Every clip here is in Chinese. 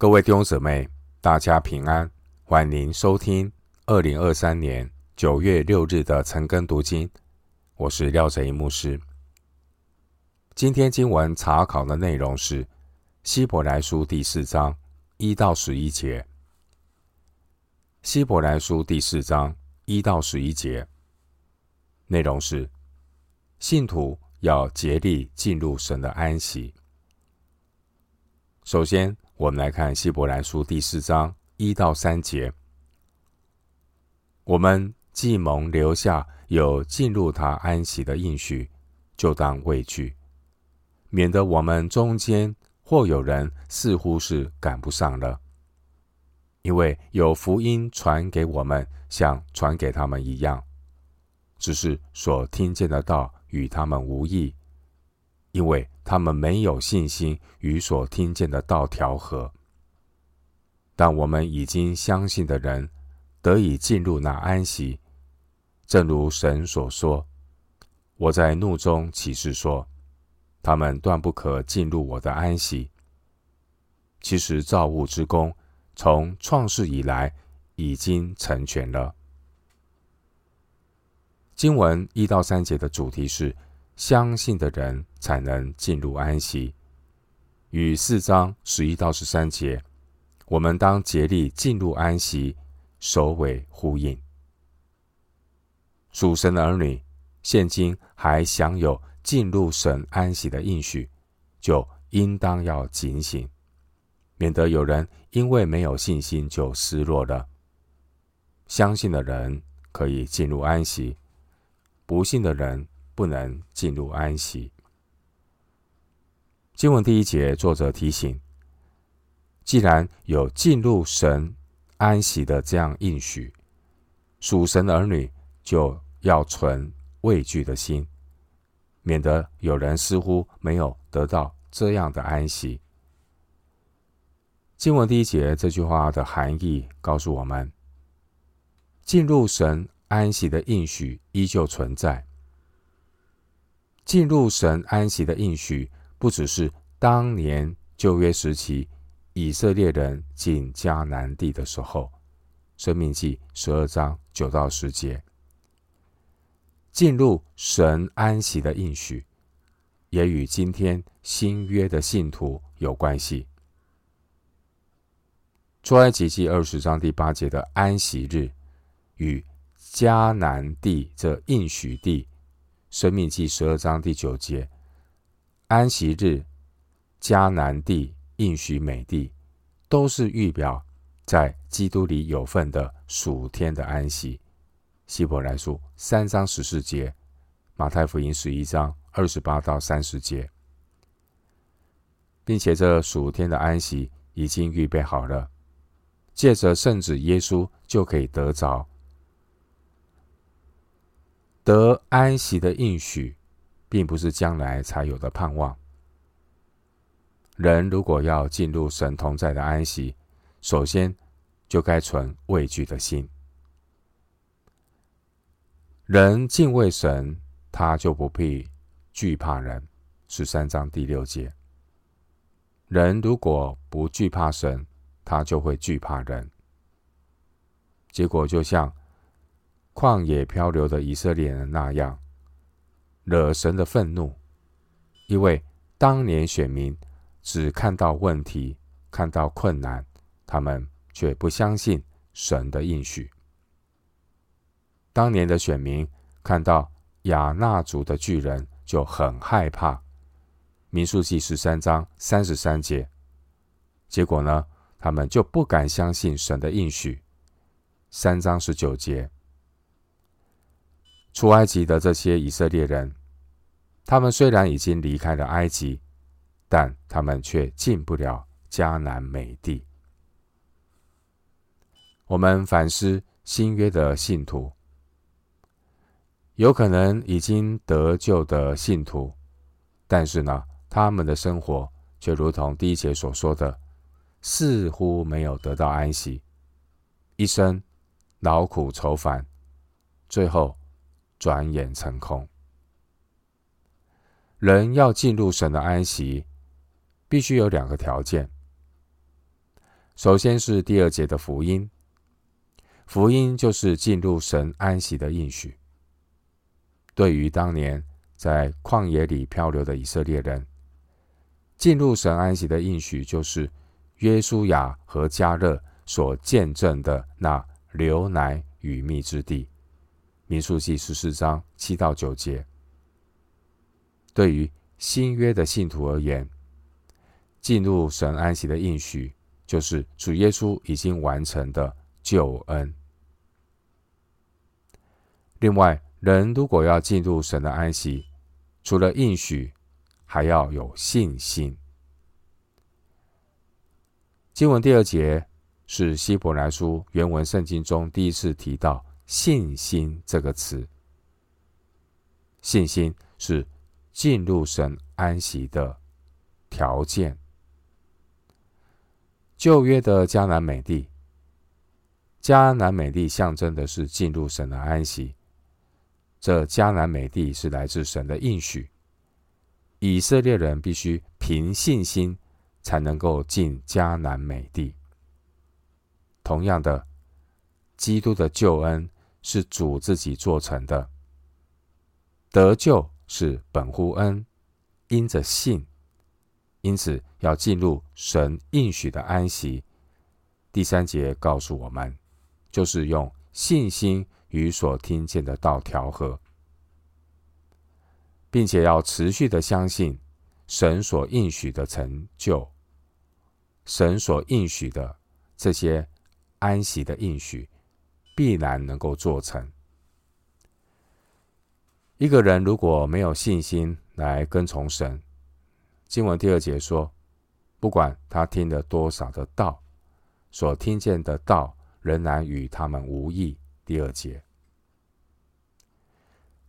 各位弟兄姊妹，大家平安，欢迎收听二零二三年九月六日的晨更读经。我是廖哲一牧师。今天经文查考的内容是希伯来书第四章一到十一节。希伯来书第四章一到十一节内容是信徒要竭力进入神的安息。首先，我们来看希伯来书第四章一到三节。我们既蒙留下有进入他安息的应许，就当畏惧，免得我们中间或有人似乎是赶不上了。因为有福音传给我们，像传给他们一样，只是所听见的道与他们无异。因为他们没有信心与所听见的道调和，但我们已经相信的人得以进入那安息，正如神所说：“我在怒中起誓说，他们断不可进入我的安息。”其实造物之工从创世以来已经成全了。经文一到三节的主题是。相信的人才能进入安息，与四章十一到十三节，我们当竭力进入安息，首尾呼应。属神的儿女，现今还享有进入神安息的应许，就应当要警醒，免得有人因为没有信心就失落了。相信的人可以进入安息，不信的人，不能进入安息。经文第一节，作者提醒：既然有进入神安息的这样应许，属神儿女就要存畏惧的心，免得有人似乎没有得到这样的安息。经文第一节这句话的含义告诉我们：进入神安息的应许依旧存在。进入神安息的应许，不只是当年旧约时期以色列人进迦南地的时候，《申命记》十二章九到十节。进入神安息的应许，也与今天新约的信徒有关系。出埃及记二十章第八节的安息日，与迦南地这应许地。申命记十二章第九节，安息日、迦南地、应许美地，都是预表在基督里有份的属天的安息。希伯来书三章十四节，马太福音十一章二十八到三十节，并且这属天的安息已经预备好了，借着圣子耶稣就可以得着。得安息的应许，并不是将来才有的盼望。人如果要进入神同在的安息，首先就该存畏惧的心。人敬畏神，他就不必惧怕人。十三章第六节。人如果不惧怕神，他就会惧怕人。结果就像。旷野漂流的以色列人那样，惹神的愤怒，因为当年选民只看到问题，看到困难，他们却不相信神的应许。当年的选民看到亚衲族的巨人就很害怕，民数记十三章三十三节。结果呢，他们就不敢相信神的应许。三章十九节。出埃及的这些以色列人，他们虽然已经离开了埃及，但他们却进不了迦南美地。我们反思新约的信徒，有可能已经得救的信徒，但是呢，他们的生活却如同第一节所说的，似乎没有得到安息，一生劳苦愁烦，最后。转眼成空。人要进入神的安息，必须有两个条件。首先是第二节的福音，福音就是进入神安息的应许。对于当年在旷野里漂流的以色列人，进入神安息的应许，就是约书亚和迦勒所见证的那流奶与蜜之地。民数记十四章七到九节。对于新约的信徒而言，进入神安息的应许，就是主耶稣已经完成的救恩。另外，人如果要进入神的安息，除了应许，还要有信心。经文第二节是希伯来书原文圣经中第一次提到“信心”这个词。信心是进入神安息的条件。旧约的迦南美地，迦南美地象征的是进入神的安息。这迦南美地是来自神的应许。以色列人必须凭信心才能够进迦南美地。同样的，基督的救恩是主自己做成的。得救是本乎恩，因着信，因此要进入神应许的安息。第三节告诉我们，就是用信心与所听见的道调和。并且要持续的相信神所应许的成就，神所应许的这些安息的应许，必然能够做成。一个人如果没有信心来跟从神，经文第二节说，不管他听了多少的道，所听见的道仍然与他们无益。第二节。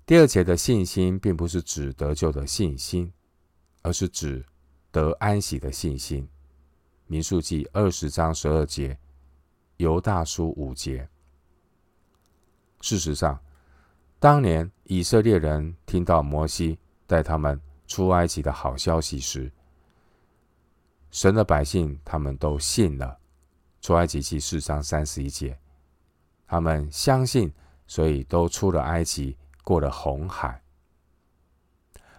第二节的信心，并不是指得救的信心，而是指得安息的信心。民数记二十章十二节，犹大书五节。事实上，当年以色列人听到摩西带他们出埃及的好消息时，神的百姓他们都信了。出埃及记四章三十一节，他们相信，所以都出了埃及。过了红海，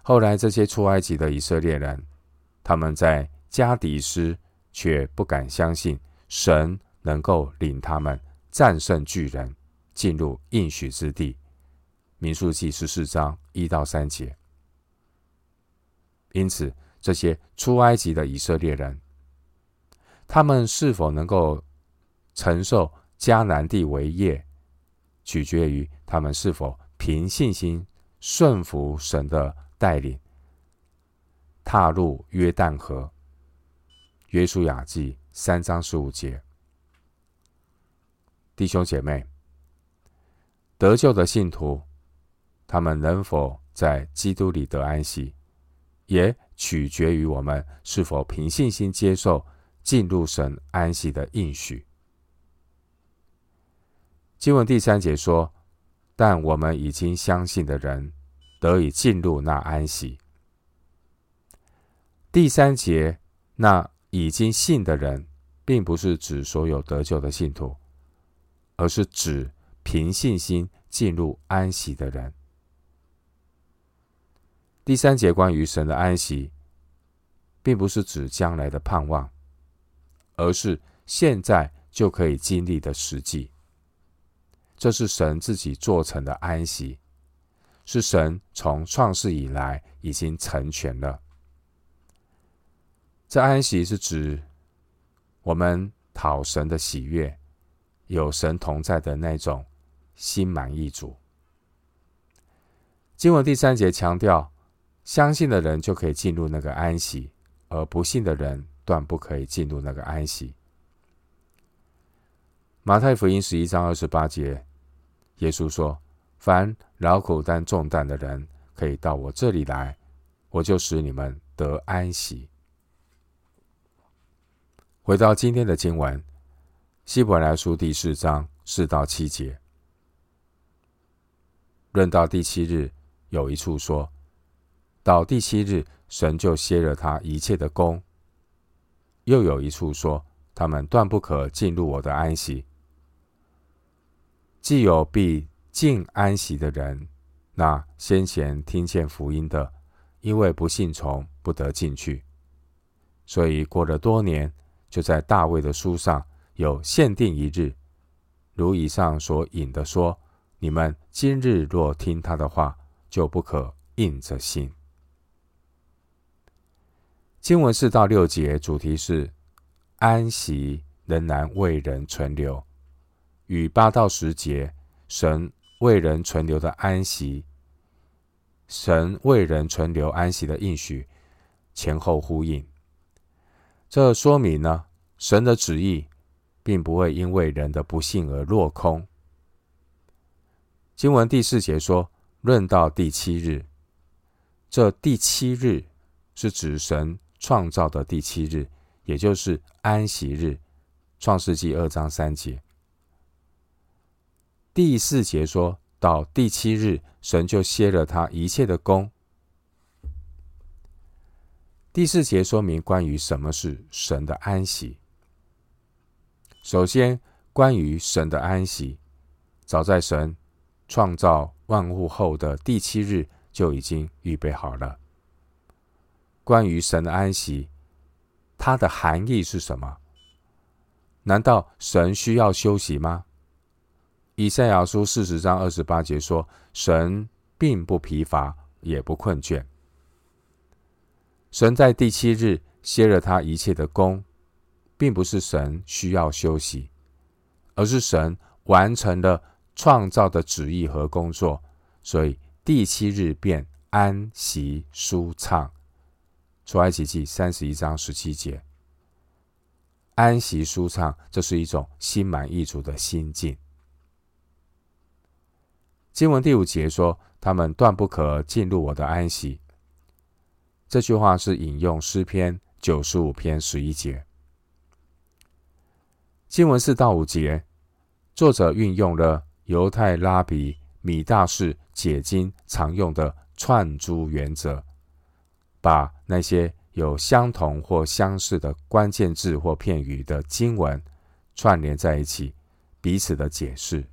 后来这些出埃及的以色列人，他们在加迪斯却不敢相信神能够领他们战胜巨人，进入应许之地。民数记十四章一到三节。因此，这些出埃及的以色列人，他们是否能够承受迦南地为业，取决于他们是否。凭信心顺服神的带领，踏入约旦河。约书亚记三章十五节，弟兄姐妹，得救的信徒，他们能否在基督里得安息，也取决于我们是否凭信心接受进入神安息的应许。经文第三节说。但我们已经相信的人，得以进入那安息。第三节，那已经信的人，并不是指所有得救的信徒，而是指凭信心进入安息的人。第三节关于神的安息，并不是指将来的盼望，而是现在就可以经历的实际。这是神自己做成的安息，是神从创世以来已经成全了。这安息是指我们讨神的喜悦，有神同在的那种心满意足。经文第三节强调，相信的人就可以进入那个安息，而不信的人断不可以进入那个安息。马太福音十一章二十八节。耶稣说：“凡劳苦担重担的人，可以到我这里来，我就使你们得安息。”回到今天的经文，《希伯来书》第四章四到七节，论到第七日，有一处说：“到第七日，神就歇了他一切的工。”又有一处说：“他们断不可进入我的安息。既有必进安息的人，那先前听见福音的，因为不信从，不得进去。所以过了多年，就在大卫的书上有限定一日，如以上所引的说：你们今日若听他的话，就不可硬着心。经文四到六节主题是安息仍然为人存留，与八到十节神为人存留的安息，神为人存留安息的应许前后呼应。这说明呢，神的旨意并不会因为人的不信而落空。经文第四节说：“论到第七日，这第七日是指神。”创造的第七日，也就是安息日，创世纪二章三节。第四节说到第七日，神就歇了他一切的工。第四节说明关于什么是神的安息。首先，关于神的安息，早在神创造万物后的第七日就已经预备好了。关于神的安息，它的含义是什么？难道神需要休息吗？以赛亚书四十章二十八节说：“神并不疲乏，也不困倦。”神在第七日歇了他一切的工，并不是神需要休息，而是神完成了创造的旨意和工作，所以第七日便安息舒畅。出埃及记三十一章十七节，安息舒畅，这是一种心满意足的心境。经文第五节说：“他们断不可进入我的安息。”这句话是引用诗篇九十五篇十一节。经文四到五节，作者运用了犹太拉比米大士解经常用的串珠原则。把那些有相同或相似的关键字或片语的经文串联在一起，彼此的解释。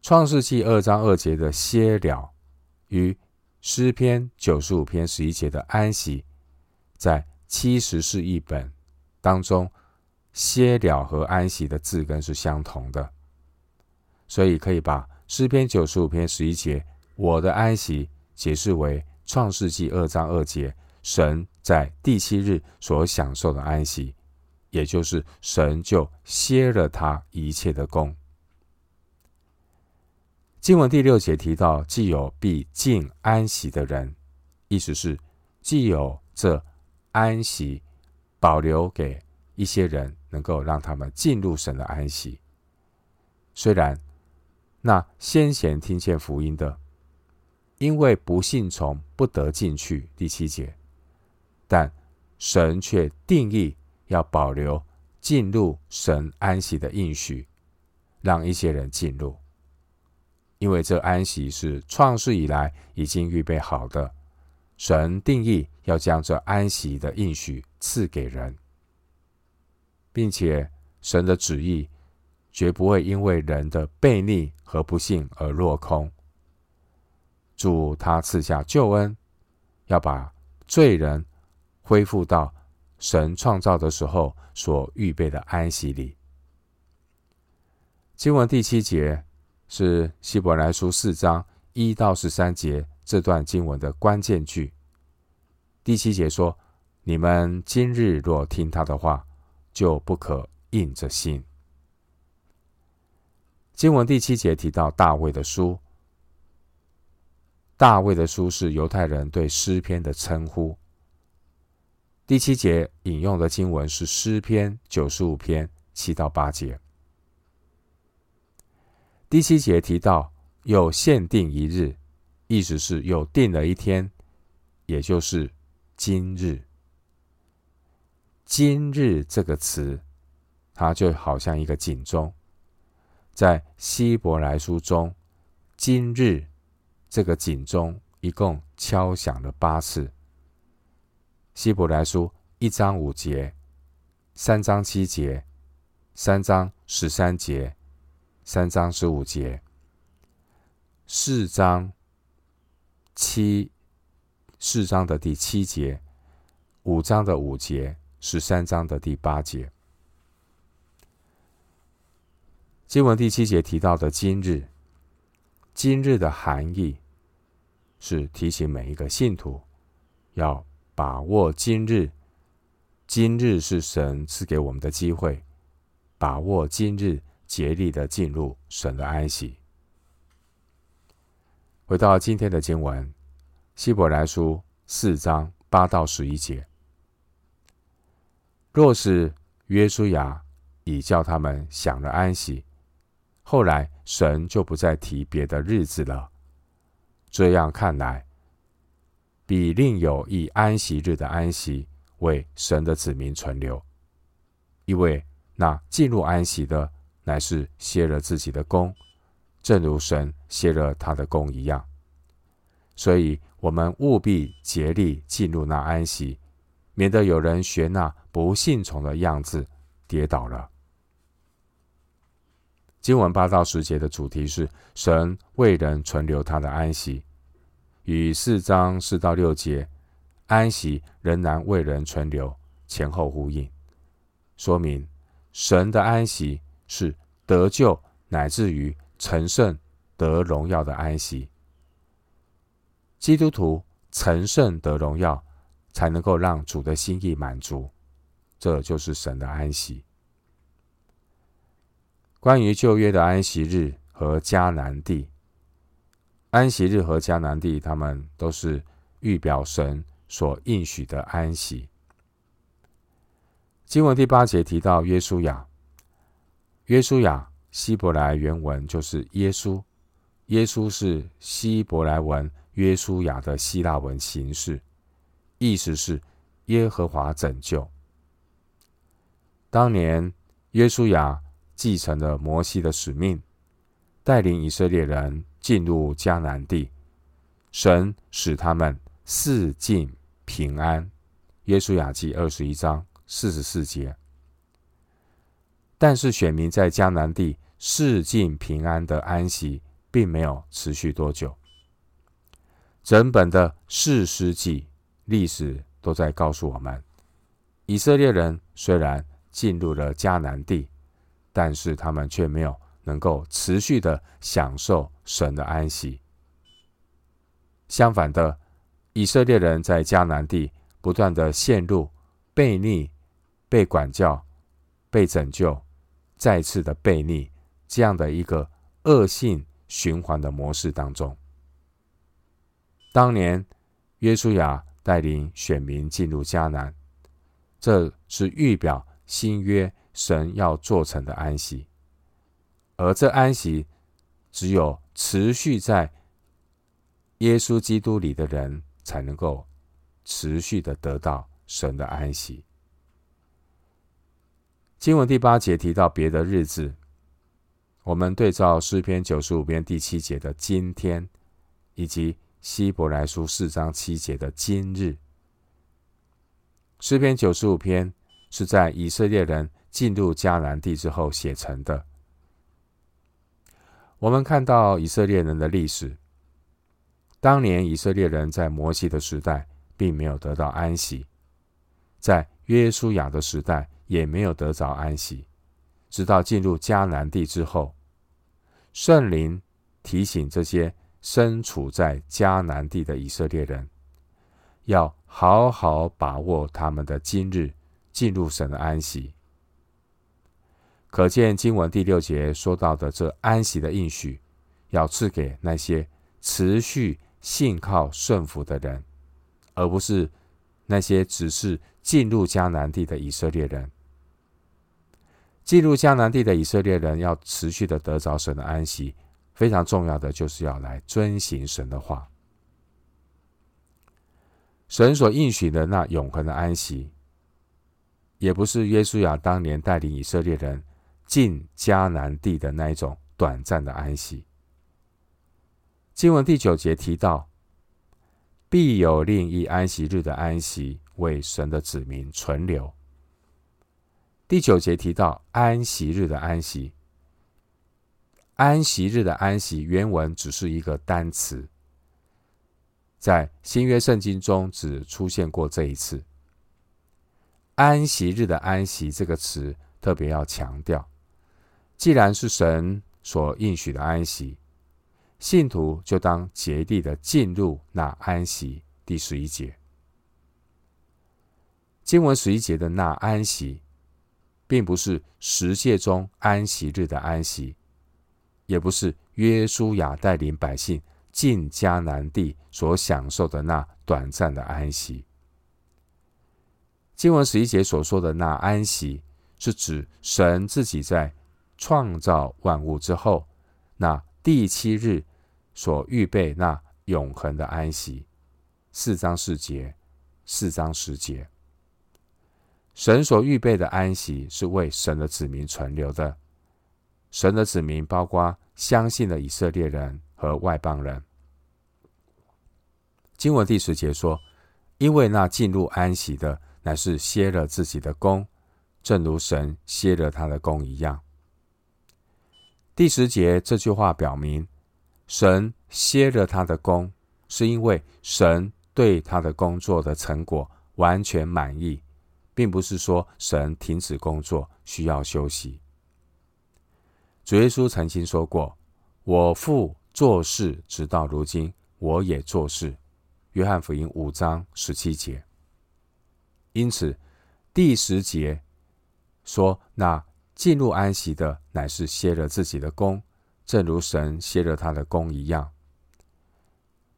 创世纪二章二节的歇了，与诗篇九十五篇十一节的安息，在七十士译本当中，歇了和安息的字根是相同的，所以可以把诗篇九十五篇十一节我的安息解释为。创世纪二章二节，神在第七日所享受的安息，也就是神就歇了他一切的工。经文第六节提到，既有必尽安息的人，意思是既有这安息保留给一些人，能够让他们进入神的安息。虽然那先前听见福音的。因为不信从，不得进去。第七节，但神却定义要保留进入神安息的应许，让一些人进入。因为这安息是创世以来已经预备好的，神定义要将这安息的应许赐给人，并且神的旨意绝不会因为人的悖逆和不信而落空。主他赐下救恩，要把罪人恢复到神创造的时候所预备的安息里。经文第七节是希伯来书四章一到十三节这段经文的关键句。第七节说：“你们今日若听他的话，就不可硬着心。”经文第七节提到大卫的书。大卫的书是犹太人对诗篇的称呼。第七节引用的经文是诗篇九十五篇七到八节。第七节提到有限定一日，意思是有定了一天，也就是今日。今日这个词，它就好像一个警钟，在希伯来书中，今日。这个警钟一共敲响了八次。希伯来书一章五节三章七节、三章十三节、三章十五节、四章七、四章的第七节、五章的五节、十三章的第八节。经文第七节提到的“今日”，今日的含义是提醒每一个信徒要把握今日。今日是神赐给我们的机会，把握今日，竭力的进入神的安息。回到今天的经文，希伯来书四章八到十一节：若是约书亚已叫他们享了安息。后来，神就不再提别的日子了。这样看来，比另有一安息日的安息为神的子民存留，因为那进入安息的乃是歇了自己的工，正如神歇了他的工一样。所以，我们务必竭力进入那安息，免得有人学那不信从的样子跌倒了。经文八到十节的主题是神为人存留他的安息，与四章四到六节安息仍然为人存留前后呼应，说明神的安息是得救乃至于成圣得荣耀的安息。基督徒成圣得荣耀，才能够让主的心意满足，这就是神的安息。关于旧约的安息日和迦南地，安息日和迦南地，他们都是预表神所应许的安息。经文第八节提到约书亚，约书亚希伯来原文就是耶稣，耶稣是希伯来文约书亚的希腊文形式，意思是耶和华拯救。当年约书亚。继承了摩西的使命，带领以色列人进入迦南地，神使他们四境平安。约书亚记二十一章四十四节。但是选民在迦南地四境平安的安息，并没有持续多久。整本的士师记历史都在告诉我们，以色列人虽然进入了迦南地。但是他们却没有能够持续的享受神的安息。相反的，以色列人在迦南地不断的陷入悖逆、被管教、被拯救、再次的悖逆这样的一个恶性循环的模式当中。当年约书亚带领选民进入迦南，这是预表新约。神要做成的安息，而这安息只有持续在耶稣基督里的人才能够持续的得到神的安息。经文第八节提到别的日子，我们对照诗篇九十五篇第七节的今天，以及希伯来书四章七节的今日。诗篇九十五篇是在以色列人。进入迦南地之后写成的。我们看到以色列人的历史。当年以色列人在摩西的时代并没有得到安息，在约书亚的时代也没有得着安息，直到进入迦南地之后，圣灵提醒这些身处在迦南地的以色列人，要好好把握他们的今日，进入神的安息。可见经文第六节说到的这安息的应许，要赐给那些持续信靠顺服的人，而不是那些只是进入迦南地的以色列人。进入迦南地的以色列人要持续的得着神的安息，非常重要的就是要来遵行神的话。神所应许的那永恒的安息，也不是约书亚当年带领以色列人。进迦南地的那一种短暂的安息。经文第九节提到，必有另一安息日的安息为神的子民存留。第九节提到安息日的安息，安息日的安息原文只是一个单词，在新约圣经中只出现过这一次。安息日的安息这个词特别要强调，既然是神所应许的安息，信徒就当竭力的进入那安息。第十一节，经文十一节的那安息。并不是十诫中安息日的安息，也不是约书亚带领百姓进迦南地所享受的那短暂的安息。经文十一节所说的那安息，是指神自己在创造万物之后，那第七日所预备那永恒的安息。四章四节，四章十节。神所预备的安息是为神的子民存留的。神的子民包括相信的以色列人和外邦人。经文第十节说：“因为那进入安息的，乃是歇了自己的工，正如神歇了他的工一样。”第十节这句话表明，神歇了他的工，是因为神对他的工作的成果完全满意。并不是说神停止工作需要休息。主耶稣曾经说过：“我父做事直到如今，我也做事。”约翰福音五章十七节。因此，第十节说：“那进入安息的，乃是歇了自己的工，正如神歇了他的工一样。”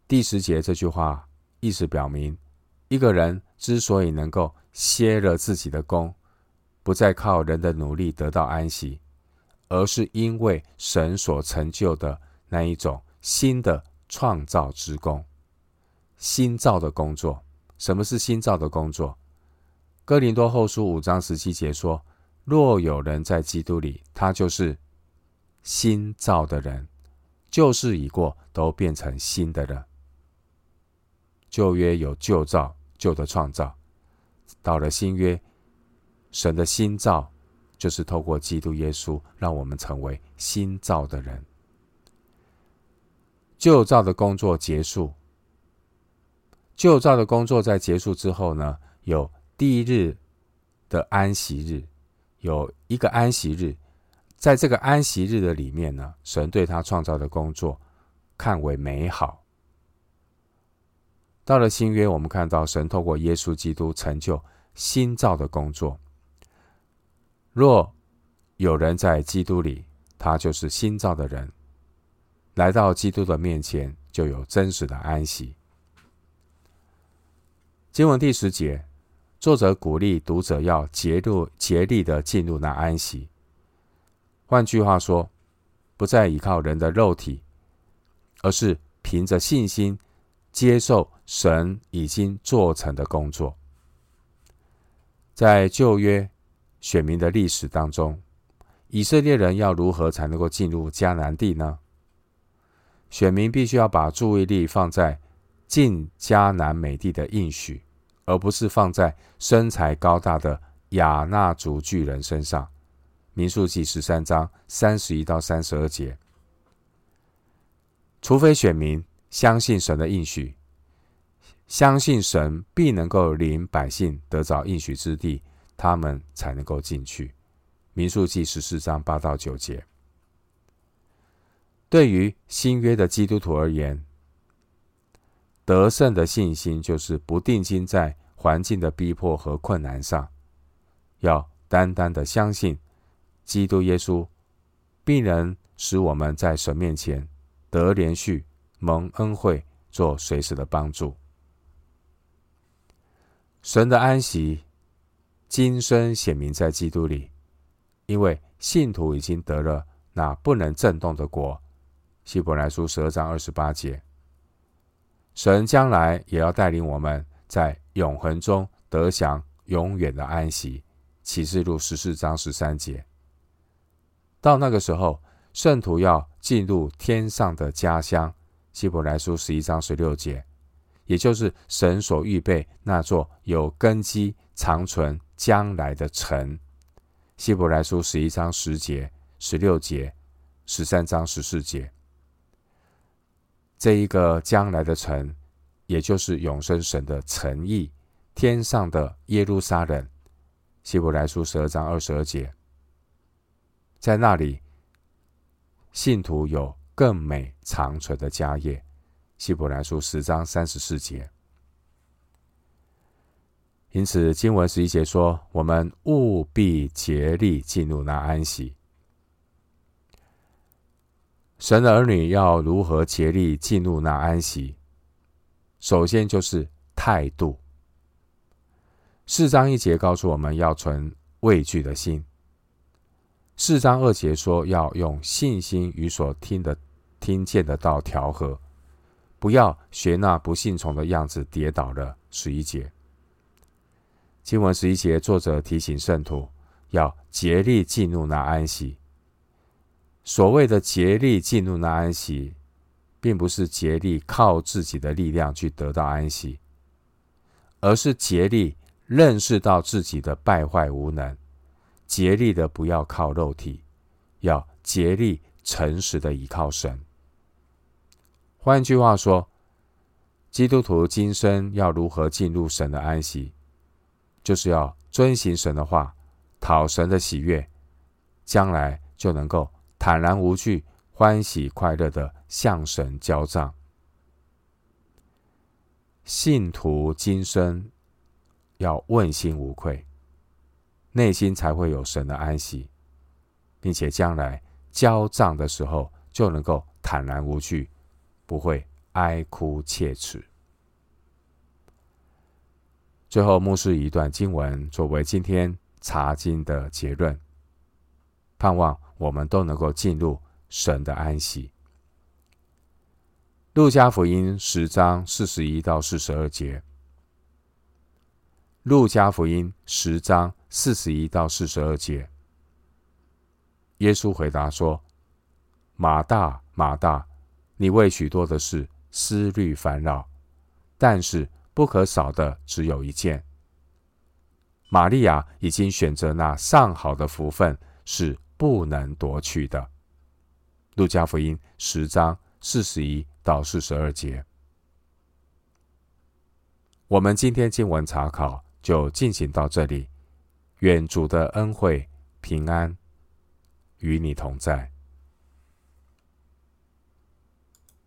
第十节这句话意思表明，一个人之所以能够歇了自己的工，不再靠人的努力得到安息，而是因为神所成就的那一种新的创造之工，新造的工作。什么是新造的工作？哥林多后书五章十七节说：“若有人在基督里，他就是新造的人，旧事已过，都变成新的了。旧约有旧造，旧的创造。”到了新约，神的新造就是透过基督耶稣，让我们成为新造的人。旧造的工作结束，旧造的工作在结束之后呢，有第一日的安息日，有一个安息日，在这个安息日的里面呢，神对他创造的工作看为美好。到了新约，我们看到神透过耶稣基督成就新造的工作。若有人在基督里，他就是新造的人。来到基督的面前，就有真实的安息。经文第十节，作者鼓励读者要竭力竭力的进入那安息。换句话说，不再依靠人的肉体，而是凭着信心。接受神已经做成的工作。在旧约选民的历史当中，以色列人要如何才能够进入迦南地呢？选民必须要把注意力放在进迦南美地的应许，而不是放在身材高大的亚衲族巨人身上。民数记十三章三十一到三十二节，除非选民。相信神的应许，相信神必能够领百姓得着应许之地，他们才能够进去。民数记十四章八到九节。对于新约的基督徒而言，得胜的信心就是不定睛在环境的逼迫和困难上，要单单的相信基督耶稣必能使我们在神面前得连续。蒙恩惠，做随时的帮助。神的安息，今生显明在基督里，因为信徒已经得了那不能震动的国。希伯来书十二章二十八节。神将来也要带领我们在永恒中得享永远的安息。启示录十四章十三节。到那个时候，圣徒要进入天上的家乡。希伯来书十一章十六节，也就是神所预备那座有根基、长存将来的城。希伯来书十一章十节、十六节、十三章十四节。这一个将来的城，也就是永生神的诚意，天上的耶路撒冷。希伯来书十二章二十二节，在那里，信徒有更美长存的家业。希伯来书十章三十四节。因此，经文十一节说：“我们务必竭力进入那安息。”神儿女要如何竭力进入那安息？首先就是态度。四章一节告诉我们要存畏惧的心。四章二节说要用信心与所听的、听见的道调和，不要学那不信从的样子跌倒了。十一节。经文十一节，作者提醒圣徒要竭力进入那安息。所谓的竭力进入那安息，并不是竭力靠自己的力量去得到安息，而是竭力认识到自己的败坏无能，竭力的不要靠肉体，要竭力诚实的依靠神。换句话说，基督徒今生要如何进入神的安息？就是要遵行神的话，讨神的喜悦，将来就能够坦然无惧、欢喜快乐的向神交账。信徒今生要问心无愧，内心才会有神的安息，并且将来交账的时候就能够坦然无惧，不会哀哭切齿。最后，牧师以一段经文作为今天查经的结论，盼望我们都能够进入神的安息。路加福音十章四十一到四十二节。路加福音十章四十一到四十二节，耶稣回答说：“马大，马大，你为许多的事思虑烦恼，但是。”不可少的只有一件。玛利亚已经选择那上好的福分，是不能夺去的。路加福音十章四十一到四十二节。我们今天经文查考就进行到这里。愿主的恩惠平安与你同在。